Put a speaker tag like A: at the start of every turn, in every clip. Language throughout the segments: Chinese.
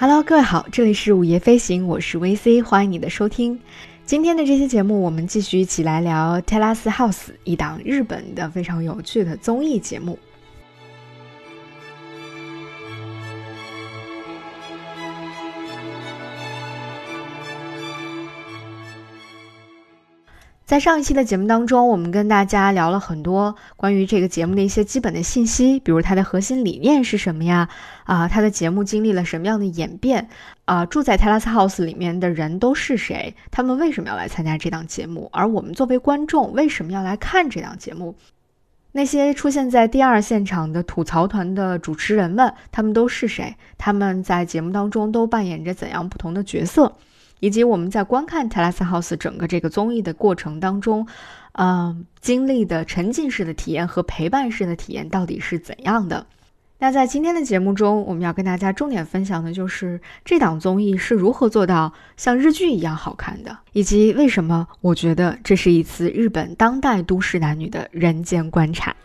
A: Hello，各位好，这里是午夜飞行，我是 VC，欢迎你的收听。今天的这期节目，我们继续一起来聊《泰拉斯 House》，一档日本的非常有趣的综艺节目。在上一期的节目当中，我们跟大家聊了很多关于这个节目的一些基本的信息，比如它的核心理念是什么呀？啊，它的节目经历了什么样的演变？啊，住在泰拉斯 House 里面的人都是谁？他们为什么要来参加这档节目？而我们作为观众为什么要来看这档节目？那些出现在第二现场的吐槽团的主持人们，他们都是谁？他们在节目当中都扮演着怎样不同的角色？以及我们在观看《泰拉斯 House》整个这个综艺的过程当中，嗯，经历的沉浸式的体验和陪伴式的体验到底是怎样的？那在今天的节目中，我们要跟大家重点分享的就是这档综艺是如何做到像日剧一样好看的，以及为什么我觉得这是一次日本当代都市男女的人间观察。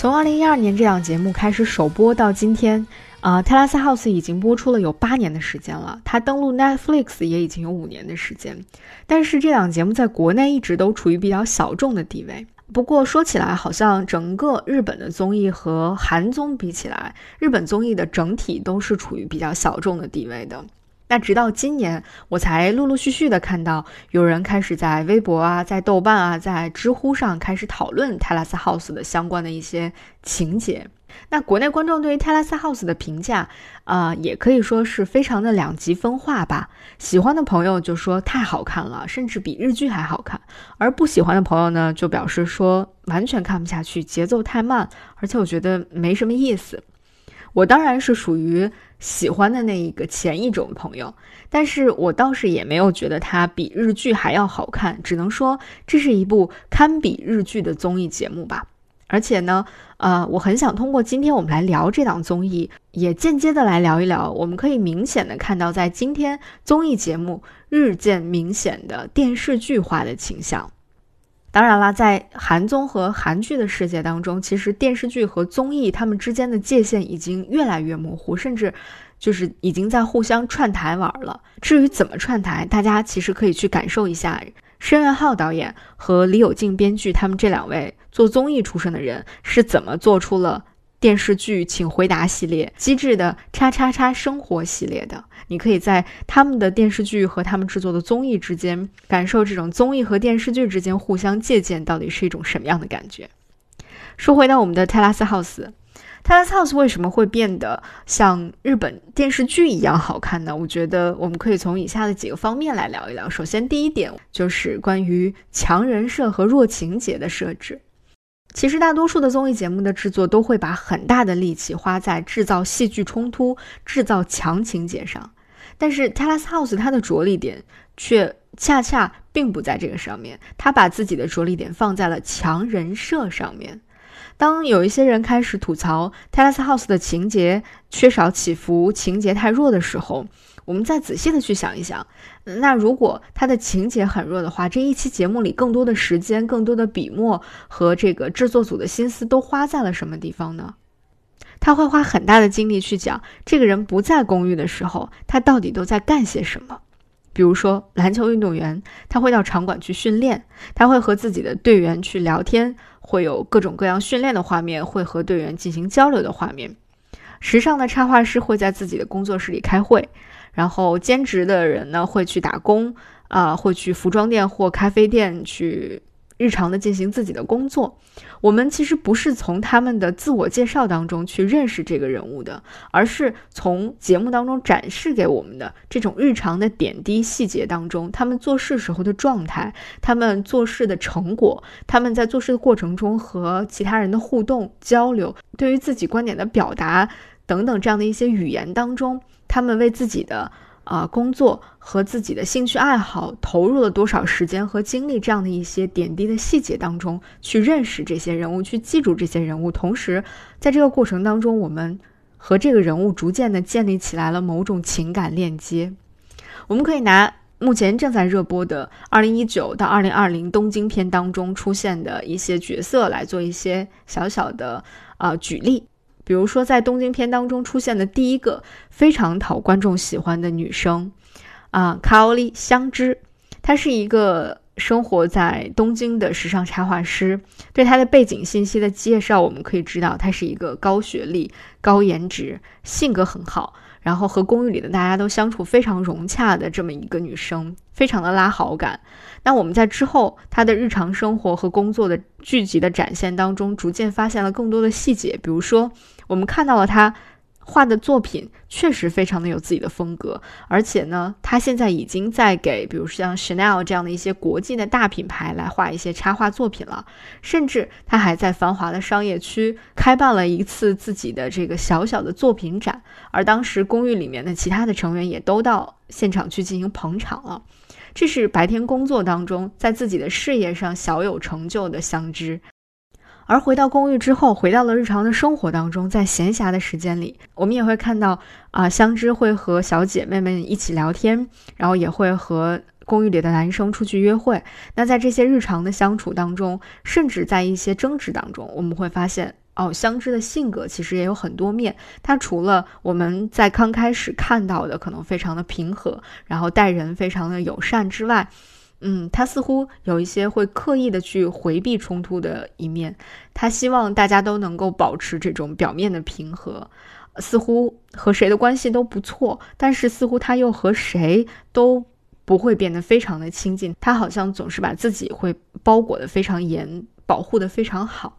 A: 从二零一二年这档节目开始首播到今天，啊，泰拉斯 House 已经播出了有八年的时间了。它登陆 Netflix 也已经有五年的时间，但是这档节目在国内一直都处于比较小众的地位。不过说起来，好像整个日本的综艺和韩综比起来，日本综艺的整体都是处于比较小众的地位的。那直到今年，我才陆陆续续的看到有人开始在微博啊、在豆瓣啊、在知乎上开始讨论泰拉斯 House 的相关的一些情节。那国内观众对于泰拉斯 House 的评价，啊，也可以说是非常的两极分化吧。喜欢的朋友就说太好看了，甚至比日剧还好看；而不喜欢的朋友呢，就表示说完全看不下去，节奏太慢，而且我觉得没什么意思。我当然是属于喜欢的那一个前一种朋友，但是我倒是也没有觉得它比日剧还要好看，只能说这是一部堪比日剧的综艺节目吧。而且呢，呃，我很想通过今天我们来聊这档综艺，也间接的来聊一聊，我们可以明显的看到，在今天综艺节目日渐明显的电视剧化的倾向。当然啦，在韩综和韩剧的世界当中，其实电视剧和综艺它们之间的界限已经越来越模糊，甚至就是已经在互相串台玩了。至于怎么串台，大家其实可以去感受一下申元浩导演和李有静编剧他们这两位做综艺出身的人是怎么做出了。电视剧《请回答》系列，机智的叉叉叉生活系列的，你可以在他们的电视剧和他们制作的综艺之间，感受这种综艺和电视剧之间互相借鉴到底是一种什么样的感觉。说回到我们的泰拉斯 House，泰拉斯 House 为什么会变得像日本电视剧一样好看呢？我觉得我们可以从以下的几个方面来聊一聊。首先，第一点就是关于强人设和弱情节的设置。其实，大多数的综艺节目的制作都会把很大的力气花在制造戏剧冲突、制造强情节上，但是《t e l a s House》它的着力点却恰恰并不在这个上面，他把自己的着力点放在了强人设上面。当有一些人开始吐槽《t e l a s House》的情节缺少起伏、情节太弱的时候，我们再仔细的去想一想，那如果它的情节很弱的话，这一期节目里更多的时间、更多的笔墨和这个制作组的心思都花在了什么地方呢？他会花很大的精力去讲这个人不在公寓的时候，他到底都在干些什么。比如说篮球运动员，他会到场馆去训练，他会和自己的队员去聊天，会有各种各样训练的画面，会和队员进行交流的画面。时尚的插画师会在自己的工作室里开会。然后兼职的人呢，会去打工，啊，会去服装店或咖啡店去日常的进行自己的工作。我们其实不是从他们的自我介绍当中去认识这个人物的，而是从节目当中展示给我们的这种日常的点滴细节当中，他们做事时候的状态，他们做事的成果，他们在做事的过程中和其他人的互动交流，对于自己观点的表达等等这样的一些语言当中。他们为自己的啊工作和自己的兴趣爱好投入了多少时间和精力？这样的一些点滴的细节当中，去认识这些人物，去记住这些人物。同时，在这个过程当中，我们和这个人物逐渐的建立起来了某种情感链接。我们可以拿目前正在热播的二零一九到二零二零东京片当中出现的一些角色来做一些小小的啊举例。比如说，在东京片当中出现的第一个非常讨观众喜欢的女生，啊，卡欧里香织，她是一个生活在东京的时尚插画师。对她的背景信息的介绍，我们可以知道，她是一个高学历、高颜值、性格很好。然后和公寓里的大家都相处非常融洽的这么一个女生，非常的拉好感。那我们在之后她的日常生活和工作的剧集的展现当中，逐渐发现了更多的细节，比如说我们看到了他。画的作品确实非常的有自己的风格，而且呢，他现在已经在给，比如像 Chanel 这样的一些国际的大品牌来画一些插画作品了，甚至他还在繁华的商业区开办了一次自己的这个小小的作品展，而当时公寓里面的其他的成员也都到现场去进行捧场了。这是白天工作当中在自己的事业上小有成就的相知。而回到公寓之后，回到了日常的生活当中，在闲暇的时间里，我们也会看到啊，香枝会和小姐妹们一起聊天，然后也会和公寓里的男生出去约会。那在这些日常的相处当中，甚至在一些争执当中，我们会发现哦，香枝的性格其实也有很多面。她除了我们在刚开始看到的可能非常的平和，然后待人非常的友善之外，嗯，他似乎有一些会刻意的去回避冲突的一面，他希望大家都能够保持这种表面的平和，似乎和谁的关系都不错，但是似乎他又和谁都不会变得非常的亲近，他好像总是把自己会包裹的非常严，保护的非常好。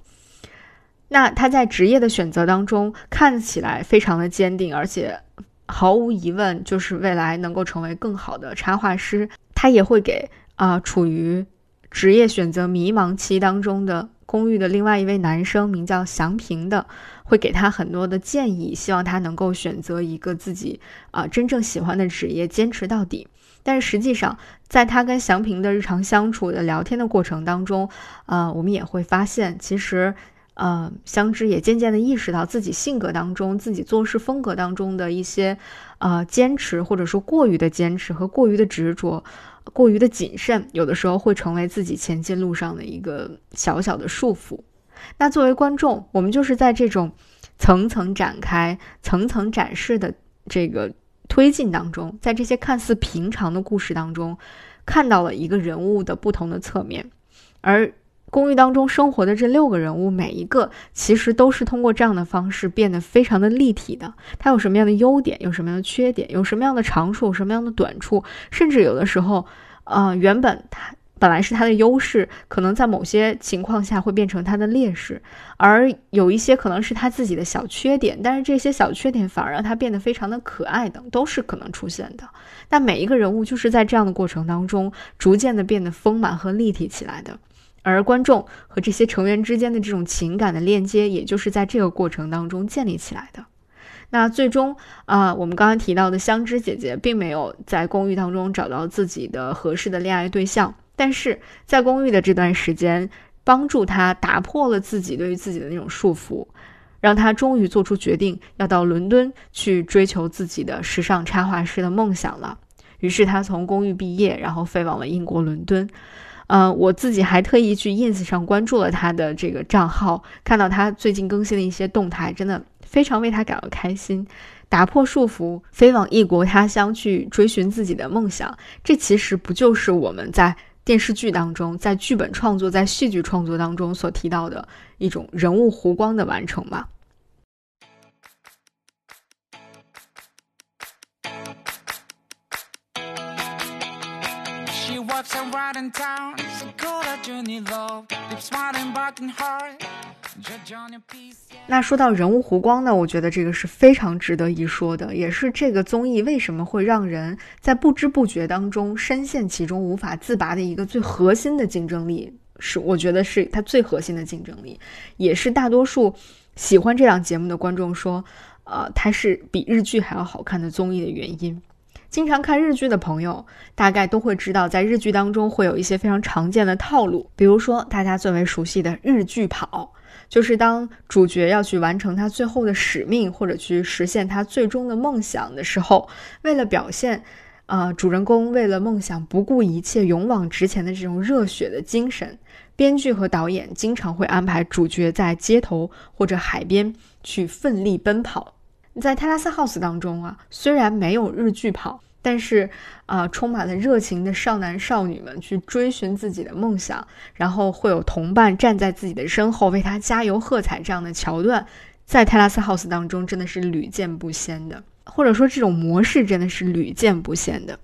A: 那他在职业的选择当中看起来非常的坚定，而且毫无疑问就是未来能够成为更好的插画师，他也会给。啊，处于职业选择迷茫期当中的公寓的另外一位男生，名叫祥平的，会给他很多的建议，希望他能够选择一个自己啊真正喜欢的职业，坚持到底。但是实际上，在他跟祥平的日常相处的聊天的过程当中，啊，我们也会发现，其实，呃，相知也渐渐的意识到自己性格当中、自己做事风格当中的一些，呃，坚持或者说过于的坚持和过于的执着。过于的谨慎，有的时候会成为自己前进路上的一个小小的束缚。那作为观众，我们就是在这种层层展开、层层展示的这个推进当中，在这些看似平常的故事当中，看到了一个人物的不同的侧面，而。公寓当中生活的这六个人物，每一个其实都是通过这样的方式变得非常的立体的。他有什么样的优点，有什么样的缺点，有什么样的长处，有什么样的短处，甚至有的时候，呃，原本他本来是他的优势，可能在某些情况下会变成他的劣势，而有一些可能是他自己的小缺点，但是这些小缺点反而让他变得非常的可爱等，都是可能出现的。但每一个人物就是在这样的过程当中，逐渐的变得丰满和立体起来的。而观众和这些成员之间的这种情感的链接，也就是在这个过程当中建立起来的。那最终啊，我们刚刚提到的香芝姐姐并没有在公寓当中找到自己的合适的恋爱对象，但是在公寓的这段时间，帮助她打破了自己对于自己的那种束缚，让她终于做出决定要到伦敦去追求自己的时尚插画师的梦想了。于是她从公寓毕业，然后飞往了英国伦敦。嗯，我自己还特意去 ins 上关注了他的这个账号，看到他最近更新的一些动态，真的非常为他感到开心。打破束缚，飞往异国他乡去追寻自己的梦想，这其实不就是我们在电视剧当中、在剧本创作、在戏剧创作当中所提到的一种人物弧光的完成吗？
B: Upside down so call it journey love. Keep smiling back in heart
A: 那说到人物弧光呢，我觉得这个是非常值得一说的，也是这个综艺为什么会让人在不知不觉当中深陷其中无法自拔的一个最核心的竞争力，是我觉得是它最核心的竞争力，也是大多数喜欢这档节目的观众说，呃，它是比日剧还要好看的综艺的原因。经常看日剧的朋友，大概都会知道，在日剧当中会有一些非常常见的套路，比如说大家最为熟悉的日剧跑，就是当主角要去完成他最后的使命，或者去实现他最终的梦想的时候，为了表现，呃，主人公为了梦想不顾一切、勇往直前的这种热血的精神，编剧和导演经常会安排主角在街头或者海边去奋力奔跑。在泰拉斯 house 当中啊，虽然没有日剧跑，但是啊，充满了热情的少男少女们去追寻自己的梦想，然后会有同伴站在自己的身后为他加油喝彩，这样的桥段，在泰拉斯 house 当中真的是屡见不鲜的，或者说这种模式真的是屡见不鲜的。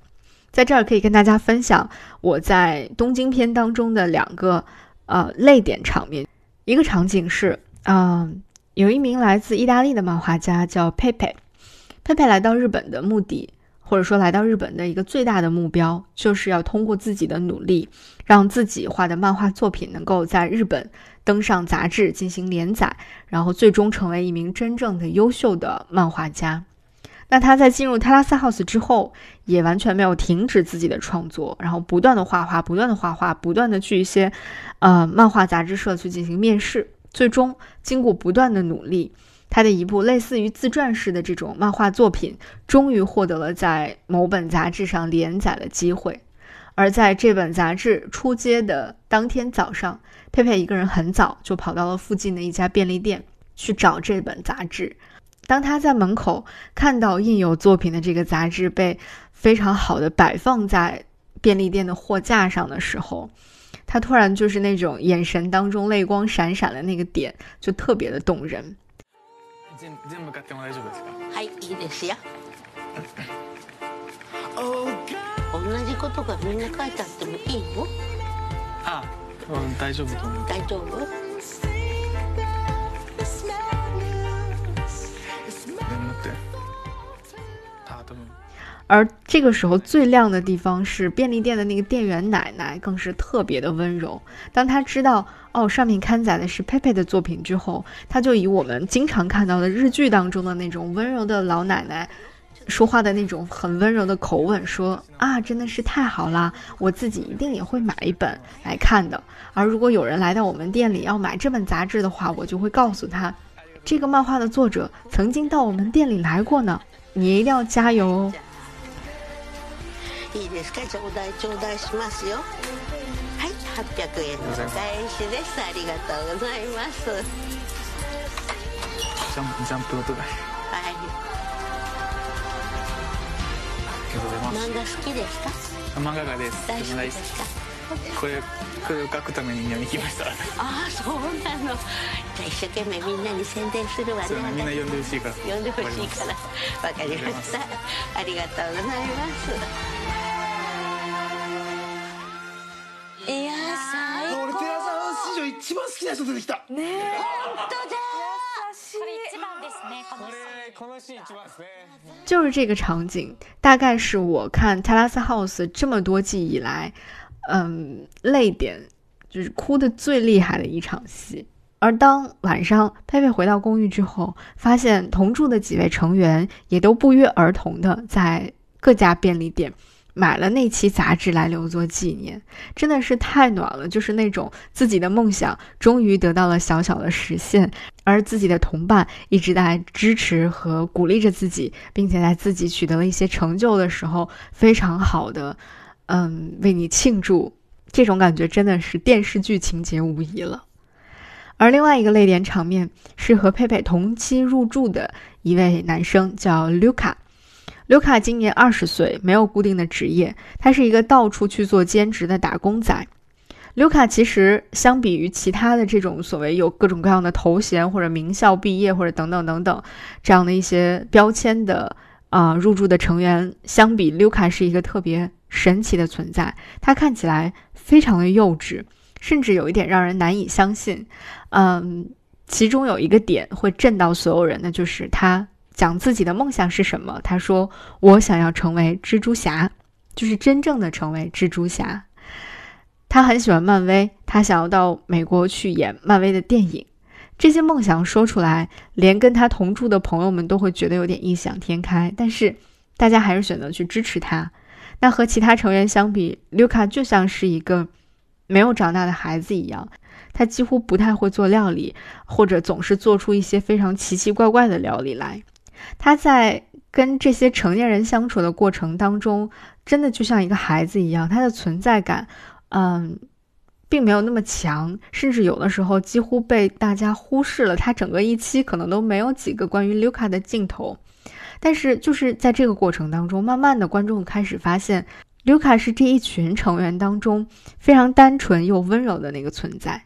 A: 在这儿可以跟大家分享我在东京篇当中的两个呃泪点场面，一个场景是啊。有一名来自意大利的漫画家叫佩佩，佩佩来到日本的目的，或者说来到日本的一个最大的目标，就是要通过自己的努力，让自己画的漫画作品能够在日本登上杂志进行连载，然后最终成为一名真正的优秀的漫画家。那他在进入泰拉斯 house 之后，也完全没有停止自己的创作，然后不断的画画，不断的画画，不断的去一些呃漫画杂志社去进行面试。最终，经过不断的努力，他的一部类似于自传式的这种漫画作品，终于获得了在某本杂志上连载的机会。而在这本杂志出街的当天早上，佩佩一个人很早就跑到了附近的一家便利店去找这本杂志。当他在门口看到印有作品的这个杂志被非常好的摆放在便利店的货架上的时候，他突然就是那种眼神当中泪光闪闪的那个点，就特别的动人。
C: はい、いいですよ。同
A: 而这个时候最亮的地方是便利店的那个店员奶奶，更是特别的温柔。当她知道哦上面刊载的是佩佩的作品之后，她就以我们经常看到的日剧当中的那种温柔的老奶奶说话的那种很温柔的口吻说啊，真的是太好啦，我自己一定也会买一本来看的。而如果有人来到我们店里要买这本杂志的话，我就会告诉他，这个漫画的作者曾经到我们店里来过呢，你一定要加油哦。
C: いいですか？頂戴頂戴しますよ。はい800円のお返しです。ありがとうございます。
D: ジャンジャンプ音だ
C: はい。
D: ありがとうございます。
C: 漫画好きですか？
D: 漫画家です。
C: 大好きですか？
D: これこれを書くために読み来ました。
C: ああそうなの。じゃあ一生懸命みんなに宣伝するわね。
D: そうねみんな読んでほしいから。
C: 読んでほしいから。わかりました。ありがとうございます。いや最
E: 俺テラサハウス史上一番好きな人出てきた。
C: 本当だ。
F: これ一番ですねこの
D: これこのシーン一番ですね。
A: 就是这个场景，大概是我看《泰拉斯 House》这么多季以来，嗯，泪点就是哭的最厉害的一场戏。而当晚上佩佩回到公寓之后，发现同住的几位成员也都不约而同的在各家便利店。买了那期杂志来留作纪念，真的是太暖了。就是那种自己的梦想终于得到了小小的实现，而自己的同伴一直在支持和鼓励着自己，并且在自己取得了一些成就的时候，非常好的，嗯，为你庆祝。这种感觉真的是电视剧情节无疑了。而另外一个泪点场面是和佩佩同期入住的一位男生，叫卢卡。刘卡今年二十岁，没有固定的职业，他是一个到处去做兼职的打工仔。刘卡其实相比于其他的这种所谓有各种各样的头衔或者名校毕业或者等等等等这样的一些标签的啊入住的成员相比，刘卡是一个特别神奇的存在。他看起来非常的幼稚，甚至有一点让人难以相信。嗯，其中有一个点会震到所有人的，就是他。讲自己的梦想是什么？他说：“我想要成为蜘蛛侠，就是真正的成为蜘蛛侠。”他很喜欢漫威，他想要到美国去演漫威的电影。这些梦想说出来，连跟他同住的朋友们都会觉得有点异想天开。但是大家还是选择去支持他。那和其他成员相比，卢卡就像是一个没有长大的孩子一样。他几乎不太会做料理，或者总是做出一些非常奇奇怪怪的料理来。他在跟这些成年人相处的过程当中，真的就像一个孩子一样，他的存在感，嗯，并没有那么强，甚至有的时候几乎被大家忽视了。他整个一期可能都没有几个关于 Luca 的镜头，但是就是在这个过程当中，慢慢的观众开始发现，Luca 是这一群成员当中非常单纯又温柔的那个存在，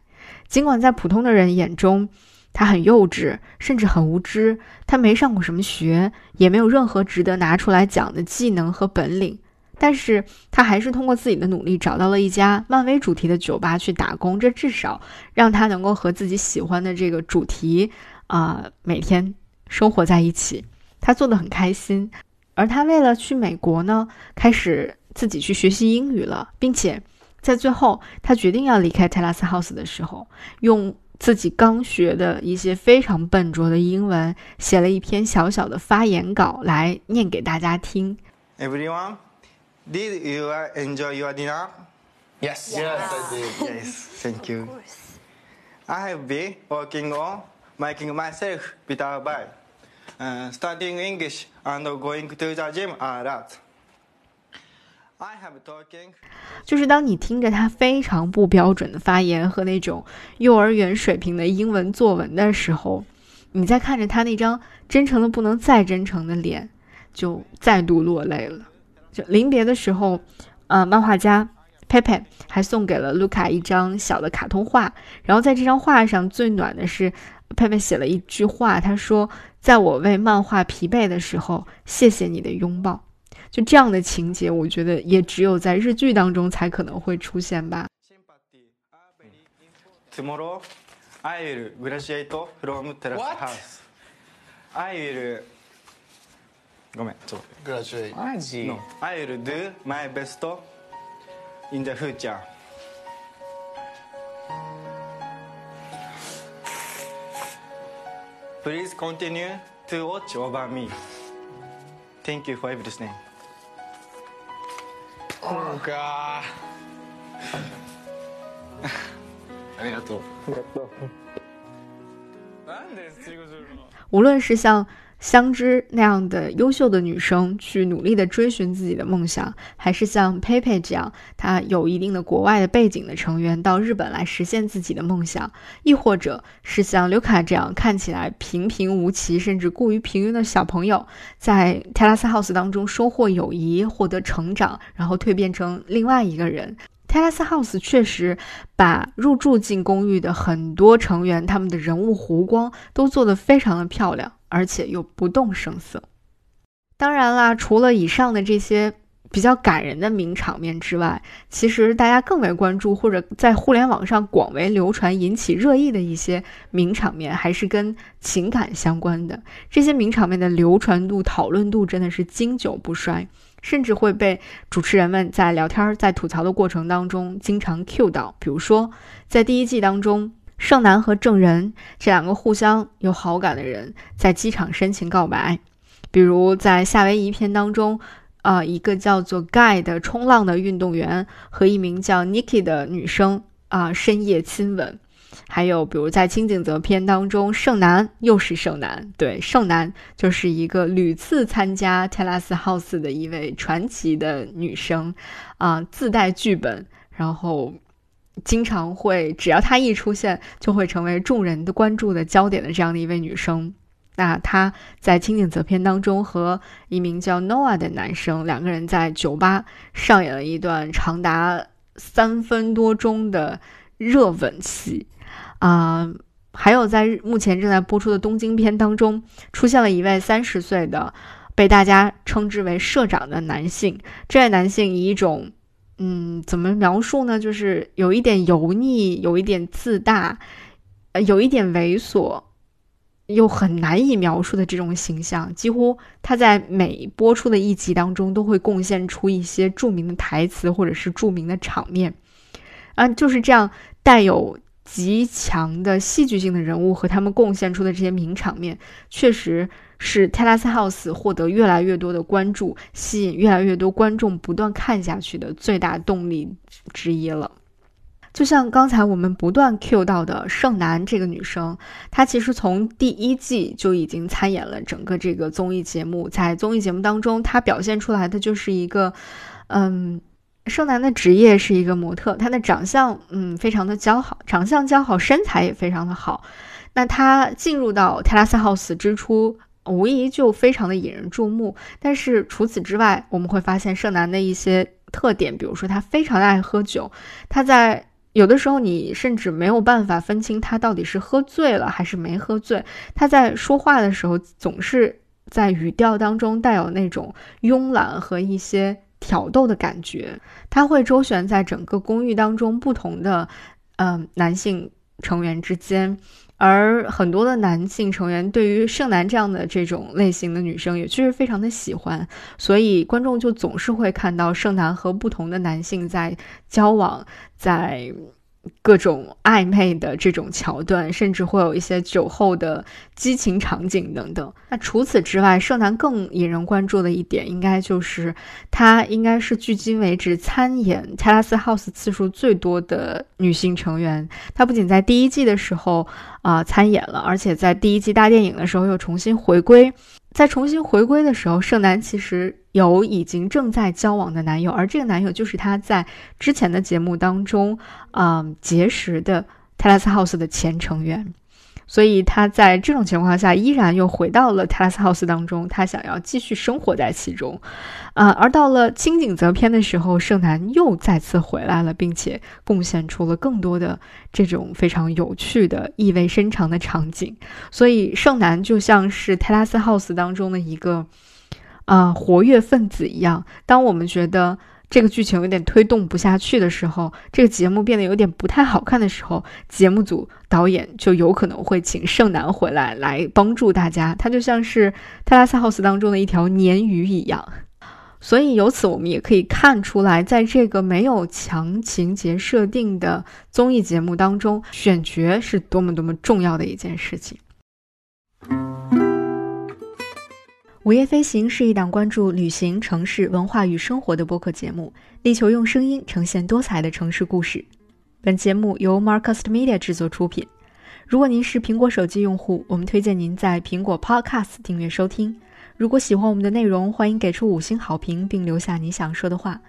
A: 尽管在普通的人眼中。他很幼稚，甚至很无知。他没上过什么学，也没有任何值得拿出来讲的技能和本领。但是他还是通过自己的努力找到了一家漫威主题的酒吧去打工，这至少让他能够和自己喜欢的这个主题啊每天生活在一起。他做的很开心。而他为了去美国呢，开始自己去学习英语了，并且在最后他决定要离开泰拉斯 house 的时候，用。自己刚学的一些非常笨拙的英文，写了一篇小小的发言稿来念给大家听。
G: Everyone, did you enjoy your dinner?
D: Yes.
G: Yes, I did. Yes, thank you. I have been working on making myself better by uh, studying English and going to the gym a lot.
A: 就是当你听着他非常不标准的发言和那种幼儿园水平的英文作文的时候，你在看着他那张真诚的不能再真诚的脸，就再度落泪了。就临别的时候，呃，漫画家佩佩还送给了卢卡一张小的卡通画，然后在这张画上最暖的是佩佩写了一句话，他说：“在我为漫画疲惫的时候，谢谢你的拥抱。”就这样的情节，我觉得也只有在日剧当中才可能会出现吧。
G: Tomorrow, I will graduate from Terrace House. I will. ごめん、ちょっと。
E: Graduate.
D: マジ
G: No, I will do my best in the future. Please continue to watch over me. Thank you for everything.
D: そうか
E: ありがとう。
D: なんで中国人の
A: 无论是像 相知那样的优秀的女生去努力的追寻自己的梦想，还是像佩佩这样，她有一定的国外的背景的成员到日本来实现自己的梦想，亦或者是像刘卡这样看起来平平无奇甚至过于平庸的小朋友，在泰拉斯 house 当中收获友谊、获得成长，然后蜕变成另外一个人。泰拉斯 house 确实把入住进公寓的很多成员他们的人物弧光都做得非常的漂亮。而且又不动声色。当然啦，除了以上的这些比较感人的名场面之外，其实大家更为关注或者在互联网上广为流传、引起热议的一些名场面，还是跟情感相关的。这些名场面的流传度、讨论度真的是经久不衰，甚至会被主持人们在聊天、在吐槽的过程当中经常 cue 到。比如说，在第一季当中。盛男和郑仁这两个互相有好感的人在机场深情告白，比如在夏威夷片当中，啊，一个叫做 Guy 的冲浪的运动员和一名叫 Nikki 的女生啊深夜亲吻，还有比如在清景泽篇当中，盛男又是盛男，对，盛男就是一个屡次参加 Telas House 的一位传奇的女生，啊，自带剧本，然后。经常会，只要她一出现，就会成为众人的关注的焦点的这样的一位女生。那她在《清景泽篇》当中和一名叫 Noah 的男生两个人在酒吧上演了一段长达三分多钟的热吻戏。啊，还有在目前正在播出的《东京篇》当中，出现了一位三十岁的被大家称之为社长的男性。这位男性以一种嗯，怎么描述呢？就是有一点油腻，有一点自大，呃，有一点猥琐，又很难以描述的这种形象。几乎他在每播出的一集当中，都会贡献出一些著名的台词或者是著名的场面。啊，就是这样带有极强的戏剧性的人物和他们贡献出的这些名场面，确实。是《泰拉斯 House》获得越来越多的关注，吸引越来越多观众不断看下去的最大动力之一了。就像刚才我们不断 cue 到的盛楠这个女生，她其实从第一季就已经参演了整个这个综艺节目，在综艺节目当中，她表现出来的就是一个，嗯，盛楠的职业是一个模特，她的长相嗯非常的姣好，长相姣好，身材也非常的好。那她进入到 Terrace House 之初，无疑就非常的引人注目。但是除此之外，我们会发现盛楠的一些特点，比如说他非常的爱喝酒，他在有的时候，你甚至没有办法分清他到底是喝醉了还是没喝醉。他在说话的时候，总是在语调当中带有那种慵懒和一些挑逗的感觉。他会周旋在整个公寓当中不同的，嗯，男性成员之间。而很多的男性成员对于盛男这样的这种类型的女生也确实非常的喜欢，所以观众就总是会看到盛男和不同的男性在交往，在。各种暧昧的这种桥段，甚至会有一些酒后的激情场景等等。那除此之外，盛楠更引人关注的一点，应该就是她应该是距今为止参演泰拉斯 House 次数最多的女性成员。她不仅在第一季的时候啊参演了，而且在第一季大电影的时候又重新回归。在重新回归的时候，盛楠其实有已经正在交往的男友，而这个男友就是他在之前的节目当中，嗯，结识的泰拉斯 House 的前成员。所以他在这种情况下依然又回到了 Terrace House 当中，他想要继续生活在其中，啊，而到了清景泽篇的时候，盛楠又再次回来了，并且贡献出了更多的这种非常有趣的、意味深长的场景。所以盛楠就像是 Terrace House 当中的一个啊活跃分子一样，当我们觉得。这个剧情有点推动不下去的时候，这个节目变得有点不太好看的时候，节目组导演就有可能会请盛楠回来来帮助大家。他就像是泰拉斯 house 当中的一条鲶鱼一样。所以由此我们也可以看出来，在这个没有强情节设定的综艺节目当中，选角是多么多么重要的一件事情。午夜飞行是一档关注旅行、城市文化与生活的播客节目，力求用声音呈现多彩的城市故事。本节目由 Marcast Media 制作出品。如果您是苹果手机用户，我们推荐您在苹果 Podcast 订阅收听。如果喜欢我们的内容，欢迎给出五星好评并留下你想说的话。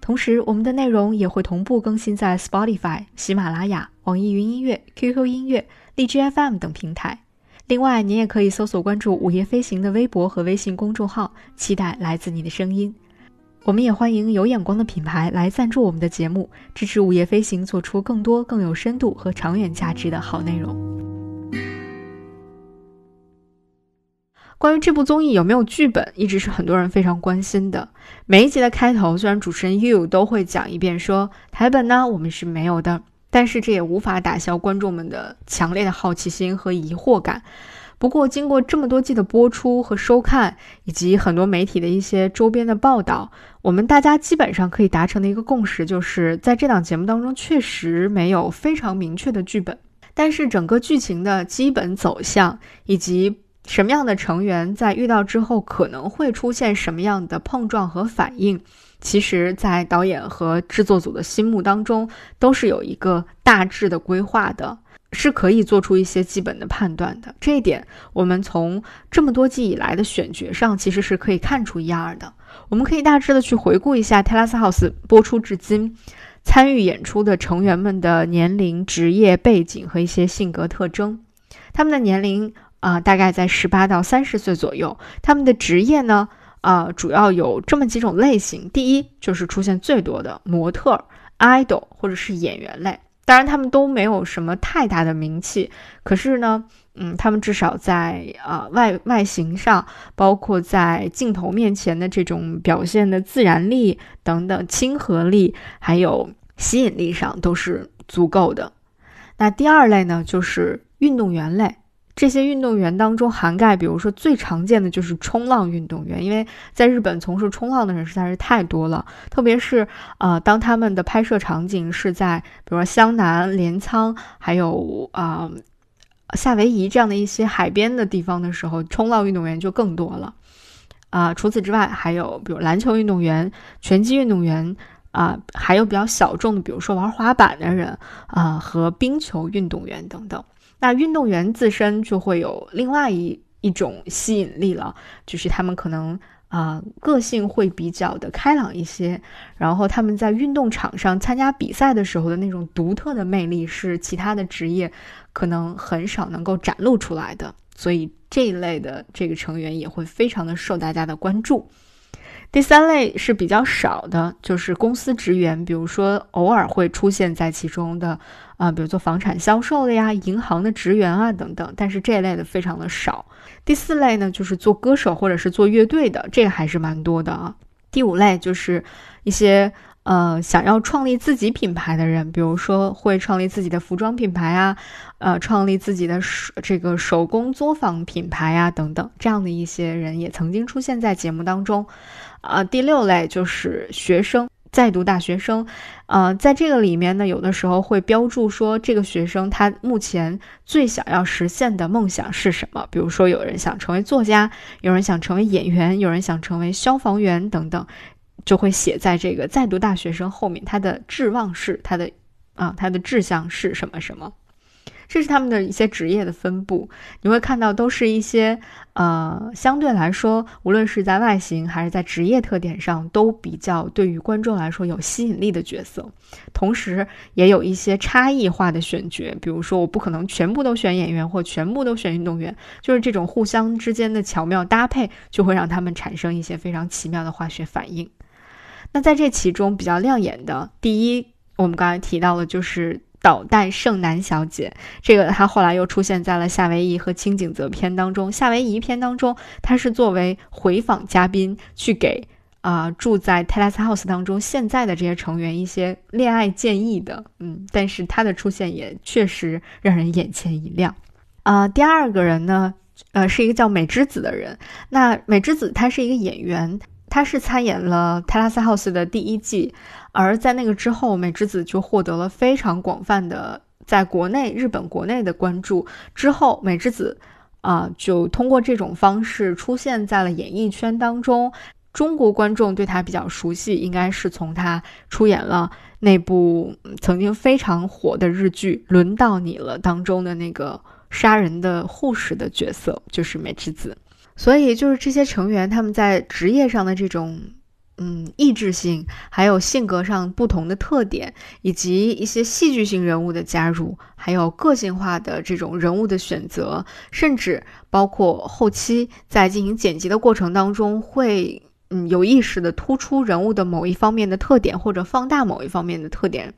A: 同时，我们的内容也会同步更新在 Spotify、喜马拉雅、网易云音乐、QQ 音乐、荔枝 FM 等平台。另外，您也可以搜索关注“午夜飞行”的微博和微信公众号，期待来自你的声音。我们也欢迎有眼光的品牌来赞助我们的节目，支持“午夜飞行”做出更多更有深度和长远价值的好内容。关于这部综艺有没有剧本，一直是很多人非常关心的。每一集的开头，虽然主持人 You 都会讲一遍说台本呢，我们是没有的。但是这也无法打消观众们的强烈的好奇心和疑惑感。不过，经过这么多季的播出和收看，以及很多媒体的一些周边的报道，我们大家基本上可以达成的一个共识，就是在这档节目当中确实没有非常明确的剧本。但是整个剧情的基本走向，以及什么样的成员在遇到之后可能会出现什么样的碰撞和反应。其实，在导演和制作组的心目当中，都是有一个大致的规划的，是可以做出一些基本的判断的。这一点，我们从这么多季以来的选角上，其实是可以看出一二的。我们可以大致的去回顾一下《泰拉斯 House》播出至今，参与演出的成员们的年龄、职业背景和一些性格特征。他们的年龄啊，大概在十八到三十岁左右。他们的职业呢？啊，主要有这么几种类型。第一就是出现最多的模特、idol 或者是演员类。当然，他们都没有什么太大的名气。可是呢，嗯，他们至少在啊外外形上，包括在镜头面前的这种表现的自然力等等、亲和力，还有吸引力上都是足够的。那第二类呢，就是运动员类。这些运动员当中涵盖，比如说最常见的就是冲浪运动员，因为在日本从事冲浪的人实在是太多了。特别是呃，当他们的拍摄场景是在比如说湘南、镰仓，还有啊夏威夷这样的一些海边的地方的时候，冲浪运动员就更多了。啊，除此之外，还有比如篮球运动员、拳击运动员。啊，还有比较小众的，比如说玩滑板的人啊，和冰球运动员等等。那运动员自身就会有另外一一种吸引力了，就是他们可能啊个性会比较的开朗一些，然后他们在运动场上参加比赛的时候的那种独特的魅力是其他的职业可能很少能够展露出来的，所以这一类的这个成员也会非常的受大家的关注。第三类是比较少的，就是公司职员，比如说偶尔会出现在其中的，啊，比如做房产销售的呀、银行的职员啊等等，但是这一类的非常的少。第四类呢，就是做歌手或者是做乐队的，这个还是蛮多的啊。第五类就是一些呃想要创立自己品牌的人，比如说会创立自己的服装品牌啊，呃，创立自己的这个手工作坊品牌啊等等，这样的一些人也曾经出现在节目当中。啊，第六类就是学生在读大学生，呃，在这个里面呢，有的时候会标注说这个学生他目前最想要实现的梦想是什么。比如说，有人想成为作家，有人想成为演员，有人想成为消防员等等，就会写在这个在读大学生后面，他的志望是他的啊，他的志向是什么什么。这是他们的一些职业的分布，你会看到都是一些呃，相对来说，无论是在外形还是在职业特点上，都比较对于观众来说有吸引力的角色。同时，也有一些差异化的选角，比如说我不可能全部都选演员或全部都选运动员，就是这种互相之间的巧妙搭配，就会让他们产生一些非常奇妙的化学反应。那在这其中比较亮眼的，第一，我们刚才提到的就是。导弹圣男小姐，这个她后来又出现在了夏威夷和青井泽篇当中。夏威夷篇当中，她是作为回访嘉宾去给啊住在 Telas House 当中现在的这些成员一些恋爱建议的。嗯，但是她的出现也确实让人眼前一亮。啊，第二个人呢，呃，是一个叫美之子的人。那美之子她是一个演员。他是参演了《泰拉斯 House》的第一季，而在那个之后，美智子就获得了非常广泛的在国内、日本国内的关注。之后，美智子啊，就通过这种方式出现在了演艺圈当中。中国观众对他比较熟悉，应该是从他出演了那部曾经非常火的日剧《轮到你了》当中的那个杀人的护士的角色，就是美智子。所以，就是这些成员他们在职业上的这种，嗯，意志性，还有性格上不同的特点，以及一些戏剧性人物的加入，还有个性化的这种人物的选择，甚至包括后期在进行剪辑的过程当中，会嗯有意识的突出人物的某一方面的特点，或者放大某一方面的特点。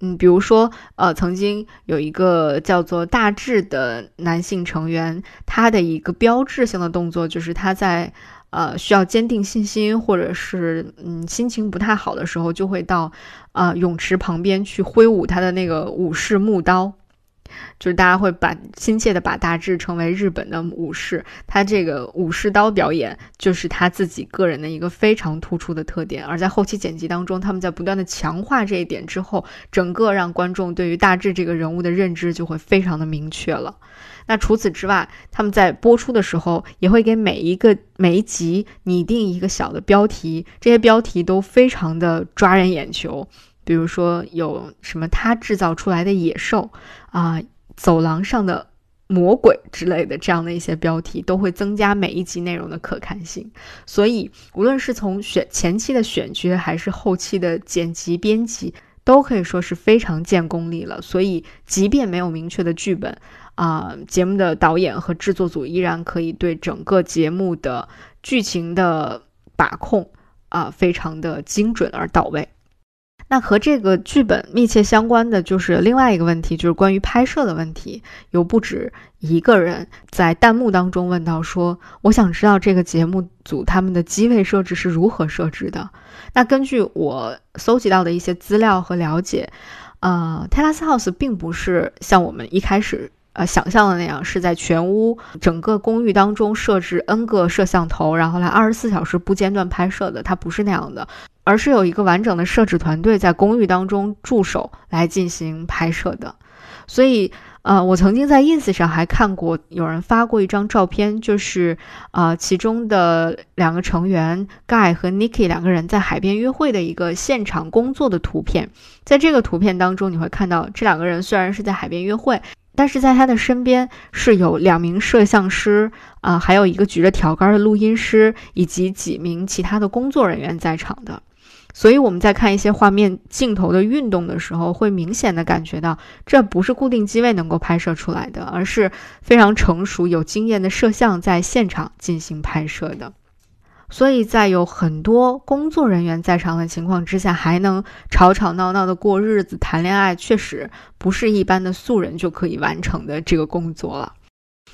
A: 嗯，比如说，呃，曾经有一个叫做大志的男性成员，他的一个标志性的动作就是他在呃需要坚定信心，或者是嗯心情不太好的时候，就会到呃泳池旁边去挥舞他的那个武士木刀。就是大家会把亲切的把大志称为日本的武士，他这个武士刀表演就是他自己个人的一个非常突出的特点。而在后期剪辑当中，他们在不断的强化这一点之后，整个让观众对于大志这个人物的认知就会非常的明确了。那除此之外，他们在播出的时候也会给每一个每一集拟定一个小的标题，这些标题都非常的抓人眼球。比如说有什么他制造出来的野兽啊，走廊上的魔鬼之类的这样的一些标题，都会增加每一集内容的可看性。所以，无论是从选前期的选角，还是后期的剪辑编辑，都可以说是非常见功力了。所以，即便没有明确的剧本啊，节目的导演和制作组依然可以对整个节目的剧情的把控啊，非常的精准而到位。那和这个剧本密切相关的就是另外一个问题，就是关于拍摄的问题。有不止一个人在弹幕当中问到说：“我想知道这个节目组他们的机位设置是如何设置的。”那根据我搜集到的一些资料和了解，呃，Telas House 并不是像我们一开始呃想象的那样，是在全屋整个公寓当中设置 N 个摄像头，然后来二十四小时不间断拍摄的。它不是那样的。而是有一个完整的摄制团队在公寓当中驻守来进行拍摄的，所以，呃，我曾经在 ins 上还看过有人发过一张照片，就是呃其中的两个成员 Guy 和 Nikki 两个人在海边约会的一个现场工作的图片。在这个图片当中，你会看到这两个人虽然是在海边约会，但是在他的身边是有两名摄像师啊、还有一个举着挑杆的录音师，以及几名其他的工作人员在场的。所以我们在看一些画面镜头的运动的时候，会明显的感觉到这不是固定机位能够拍摄出来的，而是非常成熟、有经验的摄像在现场进行拍摄的。所以在有很多工作人员在场的情况之下，还能吵吵闹闹的过日子、谈恋爱，确实不是一般的素人就可以完成的这个工作了。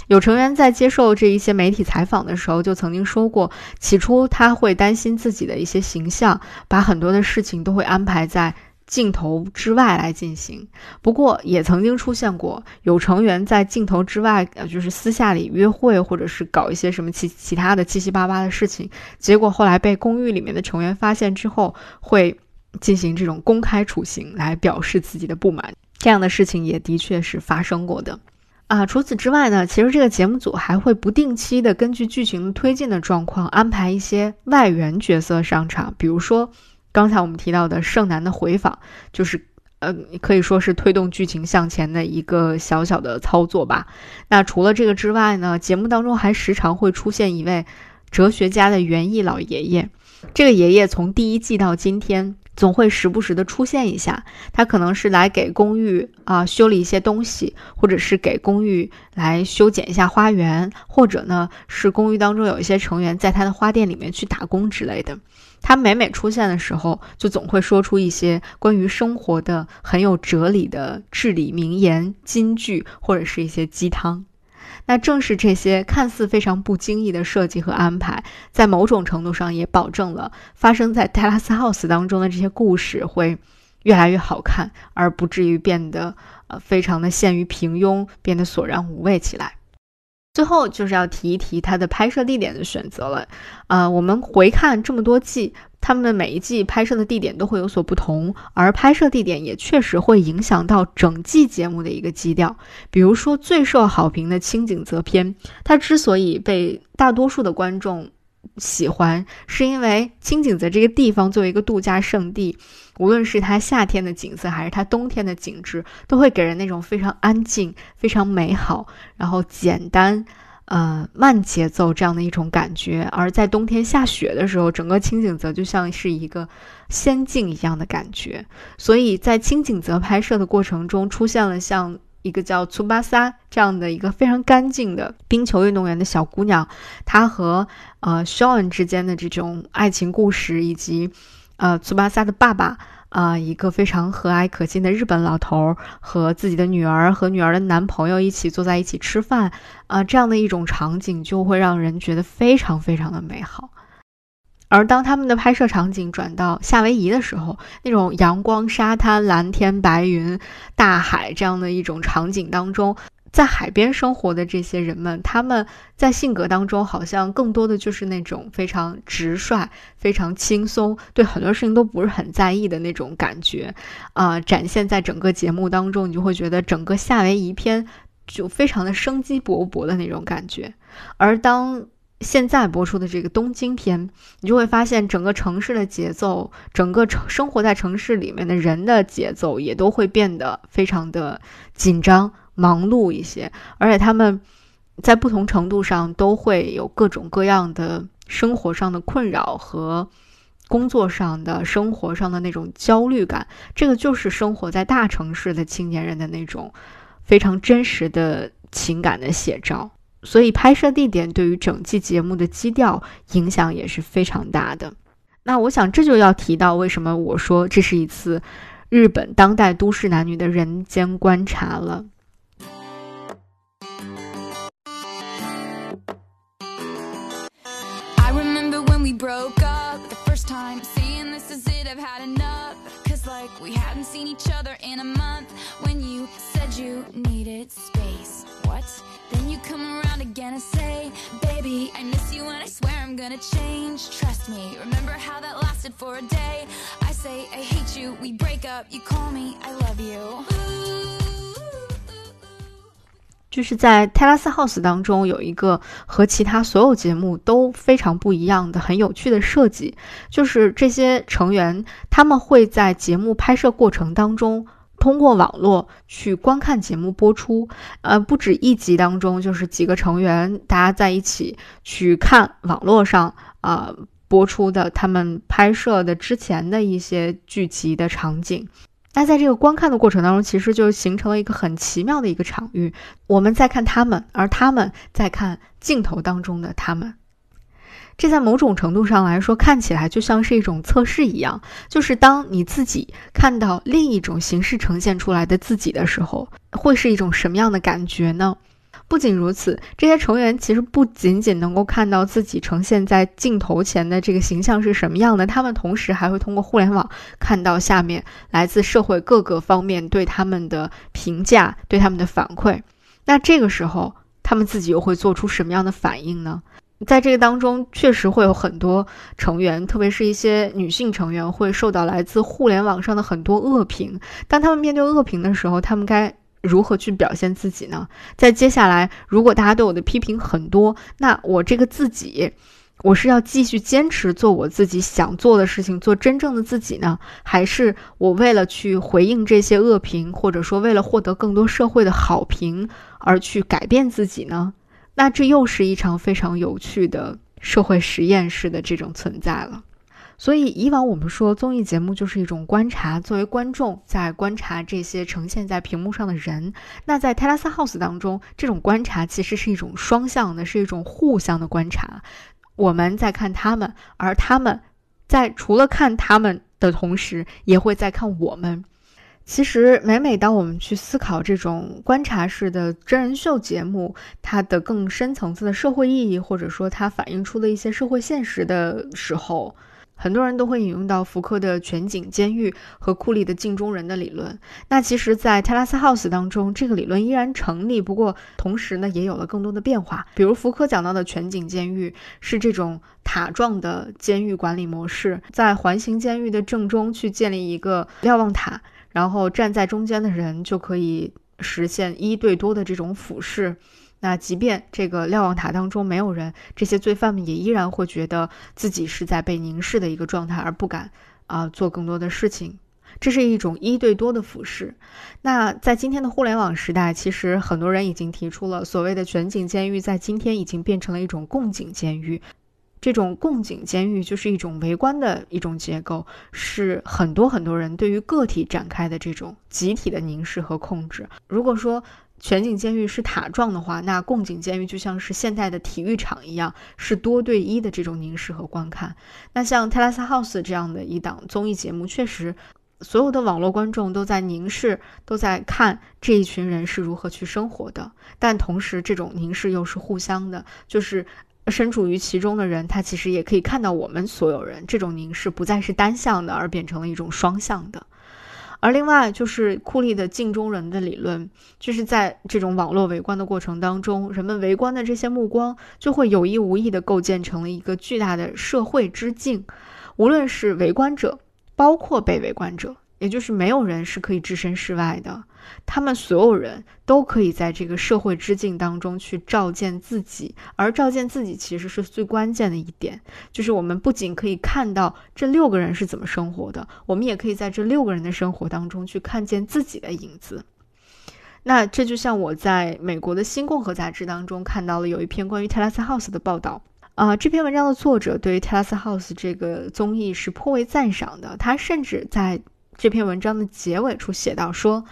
A: 有成员在接受这一些媒体采访的时候，就曾经说过，起初他会担心自己的一些形象，把很多的事情都会安排在镜头之外来进行。不过，也曾经出现过有成员在镜头之外，呃，就是私下里约会，或者是搞一些什么其其他的七七八八的事情，结果后来被公寓里面的成员发现之后，会进行这种公开处刑来表示自己的不满。这样的事情也的确是发生过的。啊，除此之外呢，其实这个节目组还会不定期的根据剧情推进的状况安排一些外援角色上场，比如说刚才我们提到的盛男的回访，就是呃可以说是推动剧情向前的一个小小的操作吧。那除了这个之外呢，节目当中还时常会出现一位哲学家的园艺老爷爷，这个爷爷从第一季到今天。总会时不时的出现一下，他可能是来给公寓啊修理一些东西，或者是给公寓来修剪一下花园，或者呢是公寓当中有一些成员在他的花店里面去打工之类的。他每每出现的时候，就总会说出一些关于生活的很有哲理的至理名言、金句，或者是一些鸡汤。那正是这些看似非常不经意的设计和安排，在某种程度上也保证了发生在泰拉斯 house 当中的这些故事会越来越好看，而不至于变得呃非常的陷于平庸，变得索然无味起来。最后就是要提一提它的拍摄地点的选择了，啊，我们回看这么多季。他们的每一季拍摄的地点都会有所不同，而拍摄地点也确实会影响到整季节目的一个基调。比如说最受好评的清景泽篇，它之所以被大多数的观众喜欢，是因为清景泽这个地方作为一个度假胜地，无论是它夏天的景色还是它冬天的景致，都会给人那种非常安静、非常美好，然后简单。呃，慢节奏这样的一种感觉，而在冬天下雪的时候，整个清景泽就像是一个仙境一样的感觉。所以在清景泽拍摄的过程中，出现了像一个叫粗巴萨这样的一个非常干净的冰球运动员的小姑娘，她和呃 Sean 之间的这种爱情故事，以及呃粗巴萨的爸爸。啊，一个非常和蔼可亲的日本老头和自己的女儿和女儿的男朋友一起坐在一起吃饭，啊，这样的一种场景就会让人觉得非常非常的美好。而当他们的拍摄场景转到夏威夷的时候，那种阳光、沙滩、蓝天白云、大海这样的一种场景当中。在海边生活的这些人们，他们在性格当中好像更多的就是那种非常直率、非常轻松，对很多事情都不是很在意的那种感觉，啊，展现在整个节目当中，你就会觉得整个夏威夷片就非常的生机勃勃的那种感觉。而当现在播出的这个东京篇，你就会发现整个城市的节奏，整个城生活在城市里面的人的节奏也都会变得非常的紧张。忙碌一些，而且他们在不同程度上都会有各种各样的生活上的困扰和工作上的生活上的那种焦虑感。这个就是生活在大城市的青年人的那种非常真实的情感的写照。所以，拍摄地点对于整季节目的基调影响也是非常大的。那我想，这就要提到为什么我说这是一次日本当代都市男女的人间观察了。Broke up the first time seeing this is it i've had enough cause like we hadn't seen each other in a month when you said you needed space what then you come around again and say baby i miss you and i swear i'm gonna change trust me remember how that lasted for a day i say i hate you we break up you call me i love you 就是在泰拉斯 House 当中有一个和其他所有节目都非常不一样的很有趣的设计，就是这些成员他们会在节目拍摄过程当中通过网络去观看节目播出，呃，不止一集当中，就是几个成员大家在一起去看网络上啊、播出的他们拍摄的之前的一些剧集的场景。那在这个观看的过程当中，其实就形成了一个很奇妙的一个场域。我们在看他们，而他们在看镜头当中的他们。这在某种程度上来说，看起来就像是一种测试一样，就是当你自己看到另一种形式呈现出来的自己的时候，会是一种什么样的感觉呢？不仅如此，这些成员其实不仅仅能够看到自己呈现在镜头前的这个形象是什么样的，他们同时还会通过互联网看到下面来自社会各个方面对他们的评价、对他们的反馈。那这个时候，他们自己又会做出什么样的反应呢？在这个当中，确实会有很多成员，特别是一些女性成员，会受到来自互联网上的很多恶评。当他们面对恶评的时候，他们该如何去表现自己呢？在接下来，如果大家对我的批评很多，那我这个自己，我是要继续坚持做我自己想做的事情，做真正的自己呢，还是我为了去回应这些恶评，或者说为了获得更多社会的好评而去改变自己呢？那这又是一场非常有趣的社会实验式的这种存在了。所以以往我们说综艺节目就是一种观察，作为观众在观察这些呈现在屏幕上的人。那在 Terrace House 当中，这种观察其实是一种双向的，是一种互相的观察。我们在看他们，而他们在除了看他们的同时，也会在看我们。其实，每每当我们去思考这种观察式的真人秀节目，它的更深层次的社会意义，或者说它反映出的一些社会现实的时候，很多人都会引用到福柯的全景监狱和库利的镜中人的理论。那其实，在 Terrace House 当中，这个理论依然成立，不过同时呢，也有了更多的变化。比如福柯讲到的全景监狱是这种塔状的监狱管理模式，在环形监狱的正中去建立一个瞭望塔。然后站在中间的人就可以实现一对多的这种俯视。那即便这个瞭望塔当中没有人，这些罪犯们也依然会觉得自己是在被凝视的一个状态，而不敢啊、做更多的事情。这是一种一对多的俯视。那在今天的互联网时代，其实很多人已经提出了所谓的全景监狱，在今天已经变成了一种共景监狱。这种共景监狱就是一种围观的一种结构，是很多很多人对于个体展开的这种集体的凝视和控制。如果说全景监狱是塔状的话，那共景监狱就像是现代的体育场一样，是多对一的这种凝视和观看。那像泰拉斯 House 这样的一档综艺节目，确实所有的网络观众都在凝视，都在看这一群人是如何去生活的，但同时这种凝视又是互相的，就是。身处于其中的人，他其实也可以看到我们所有人。这种凝视不再是单向的，而变成了一种双向的。而另外就是库利的镜中人的理论，就是在这种网络围观的过程当中，人们围观的这些目光就会有意无意地构建成了一个巨大的社会之镜。无论是围观者，包括被围观者，也就是没有人是可以置身事外的。他们所有人都可以在这个社会之境当中去照见自己，而照见自己其实是最关键的一点，就是我们不仅可以看到这六个人是怎么生活的，我们也可以在这六个人的生活当中去看见自己的影子。那这就像我在美国的《新共和》杂志当中看到了有一篇关于 Terrace House 的报道。啊，这篇文章的作者对于 Terrace House 这个综艺是颇为赞赏的，他甚至在这篇文章的结尾处写到说。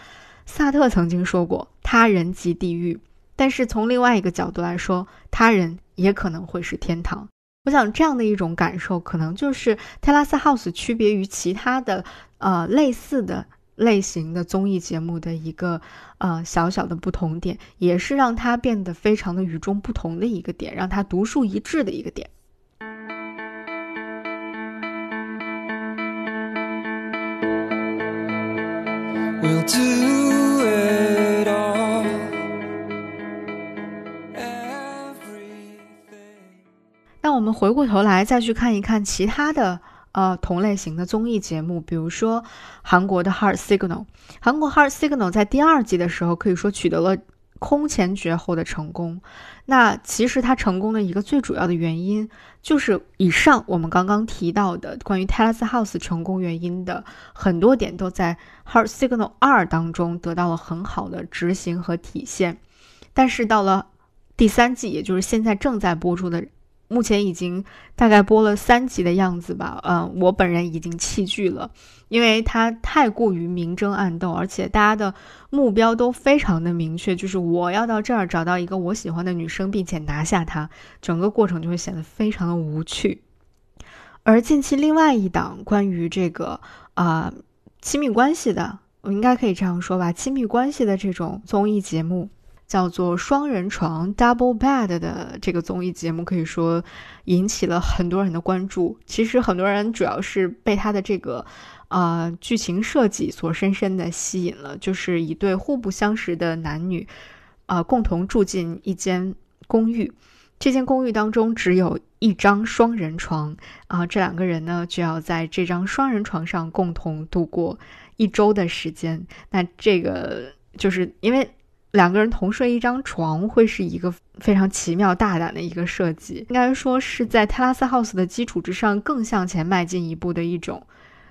A: 萨特曾经说过：“他人即地狱。”但是从另外一个角度来说，他人也可能会是天堂。我想这样的一种感受，可能就是《泰拉斯 House》区别于其他的呃类似的类型的综艺节目的一个呃小小的不同点，也是让它变得非常的与众不同的一个点，让它独树一帜的一个点。
H: We'll do
A: 那我们回过头来再去看一看其他的呃同类型的综艺节目，比如说韩国的《Heart Signal》。韩国《Heart Signal》在第二季的时候可以说取得了空前绝后的成功。那其实它成功的一个最主要的原因，就是以上我们刚刚提到的关于 Terrace House 成功原因的很多点，都在《Heart Signal 二》当中得到了很好的执行和体现。但是到了第三季，也就是现在正在播出的。目前已经大概播了三集的样子吧，嗯，我本人已经弃剧了，因为它太过于明争暗斗，而且大家的目标都非常的明确，就是我要到这儿找到一个我喜欢的女生，并且拿下她，整个过程就会显得非常的无趣。而近期另外一档关于这个啊亲密关系的，我应该可以这样说吧，亲密关系的这种综艺节目。叫做双人床 （Double Bed） 的这个综艺节目，可以说引起了很多人的关注。其实很多人主要是被它的这个啊剧情设计所深深的吸引了。就是一对互不相识的男女啊，共同住进一间公寓，这间公寓当中只有一张双人床啊，这两个人呢就要在这张双人床上共同度过一周的时间。那这个就是因为。两个人同睡一张床，会是一个非常奇妙大胆的一个设计，应该说是在泰拉斯 house 的基础之上更向前迈进一步的一种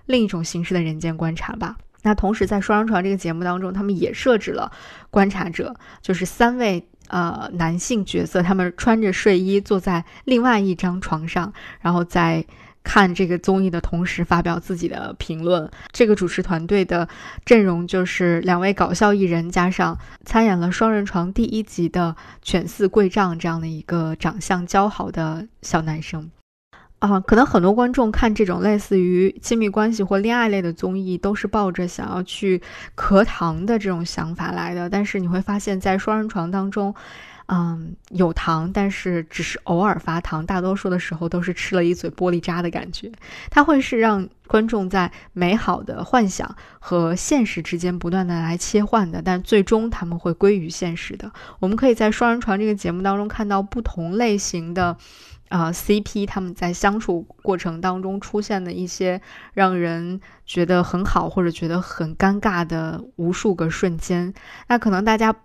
A: 另一种形式的人间观察吧。那同时在双人床这个节目当中，他们也设置了观察者，就是三位呃男性角色，他们穿着睡衣坐在另外一张床上，然后在。看这个综艺的同时发表自己的评论。这个主持团队的阵容就是两位搞笑艺人，加上参演了《双人床》第一集的犬饲贵丈这样的一个长相姣好的小男生。啊，可能很多观众看这种类似于亲密关系或恋爱类的综艺，都是抱着想要去磕糖的这种想法来的。但是你会发现在《双人床》当中。嗯，有糖，但是只是偶尔发糖，大多数的时候都是吃了一嘴玻璃渣的感觉。它会是让观众在美好的幻想和现实之间不断的来切换的，但最终他们会归于现实的。我们可以在双人床这个节目当中看到不同类型的啊 CP，他们在相处过程当中出现的一些让人觉得很好或者觉得很尴尬的无数个瞬间。那可能大家。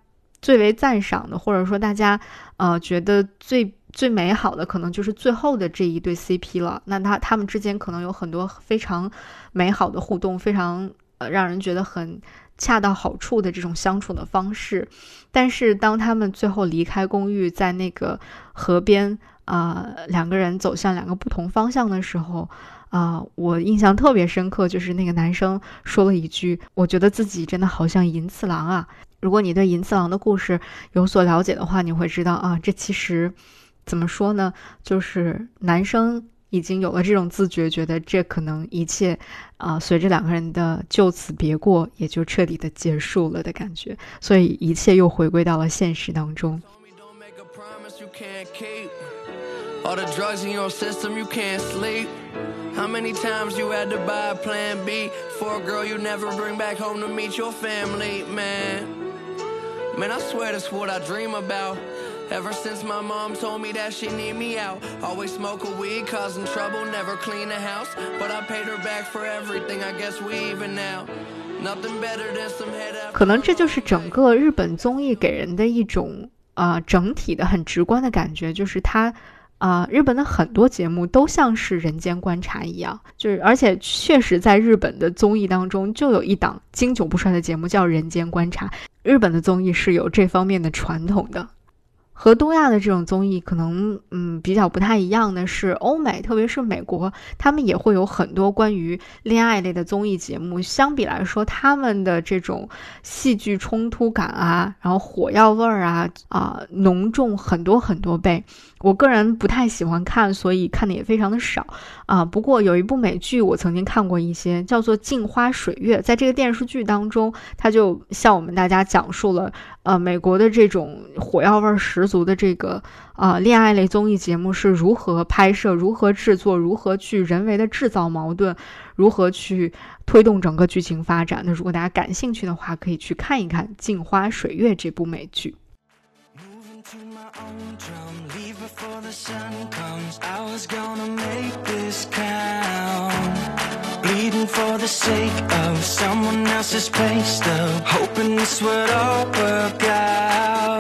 A: 最为赞赏的，或者说大家呃觉得最最美好的，可能就是最后的这一对 CP 了。那他他们之间可能有很多非常美好的互动，非常呃让人觉得很恰到好处的这种相处的方式。但是当他们最后离开公寓，在那个河边啊，两个人走向两个不同方向的时候啊，我印象特别深刻，就是那个男生说了一句：“我觉得自己真的好像银次郎啊。”如果你对银次郎的故事有所了解的话，你会知道啊，这其实怎么说呢？就是男生已经有了这种自觉，觉得这可能一切啊，随着两个人的就此别过，也就彻底的结束了的感觉，所以一切又回归到了现实当中。
H: Man, I swear that's what I dream about. Ever since my mom told me that she need me out. Always smoke a weed, causing trouble, never clean the house. But I paid her back for everything, I guess we even now. Nothing better than some head up.
A: 可能这就是整个日本综艺给人的一种啊、呃、整体的很直观的感觉，就是它 啊，日本的很多节目都像是人间观察一样，就是而且确实在日本的综艺当中就有一档经久不衰的节目叫《人间观察》。日本的综艺是有这方面的传统的。和东亚的这种综艺可能，嗯，比较不太一样的是，欧美，特别是美国，他们也会有很多关于恋爱类的综艺节目。相比来说，他们的这种戏剧冲突感啊，然后火药味儿啊，啊，浓重很多很多倍。我个人不太喜欢看，所以看的也非常的少啊。不过有一部美剧我曾经看过一些，叫做《镜花水月》。在这个电视剧当中，它就向我们大家讲述了，呃，美国的这种火药味十足的这个啊恋爱类综艺节目是如何拍摄、如何制作、如何去人为的制造矛盾、如何去推动整个剧情发展。那如果大家感兴趣的话，可以去看一看《镜花水月》这部美剧。
H: Bleeding for the sake of someone else's pay stub. Hoping this would all work out.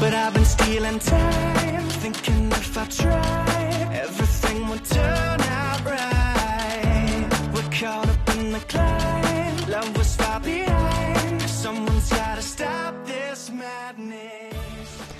H: But I've been stealing time, thinking if I try everything would turn out right. We're caught up in the climb, love was far behind. Someone's gotta stop.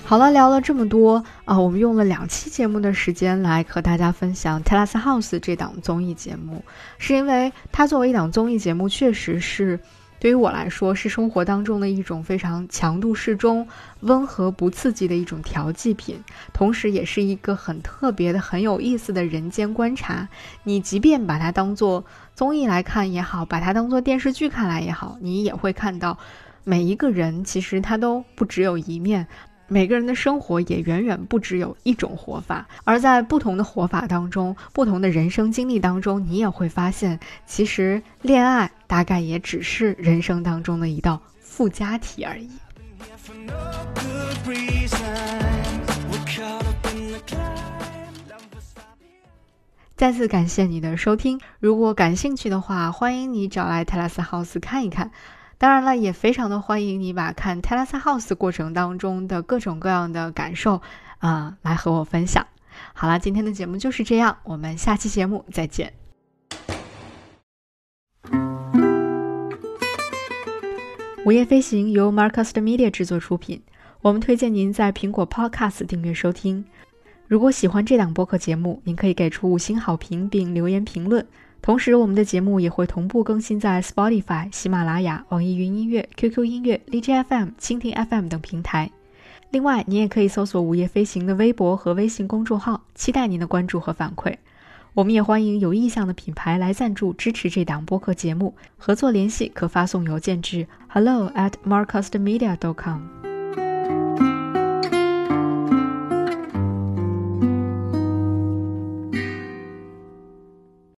A: 好了，聊了这么多啊、我们用了两期节目的时间来和大家分享《Terrace House》这档综艺节目，是因为它作为一档综艺节目，确实是对于我来说是生活当中的一种非常强度适中、温和不刺激的一种调剂品，同时也是一个很特别的、很有意思的人间观察。你即便把它当做综艺来看也好，把它当做电视剧看来也好，你也会看到每一个人其实他都不只有一面。每个人的生活也远远不只有一种活法，而在不同的活法当中，不同的人生经历当中，你也会发现，其实恋爱大概也只是人生当中的一道附加题而已。再次感谢你的收听，如果感兴趣的话，欢迎你找来 Terrace House 看一看。当然了，也非常的欢迎你把看 Tesla House 过程当中的各种各样的感受啊、来和我分享。好了，今天的节目就是这样，我们下期节目再见。午夜飞行由 Marcus Media 制作出品，我们推荐您在苹果 Podcast 订阅收听。如果喜欢这档播客节目，您可以给出五星好评并留言评论。同时，我们的节目也会同步更新在 Spotify、喜马拉雅、网易云音乐、QQ 音乐、荔枝 FM、蜻蜓 FM 等平台。另外，您也可以搜索“午夜飞行”的微博和微信公众号，期待您的关注和反馈。我们也欢迎有意向的品牌来赞助支持这档播客节目，合作联系可发送邮件至 hello at marcusmedia.com。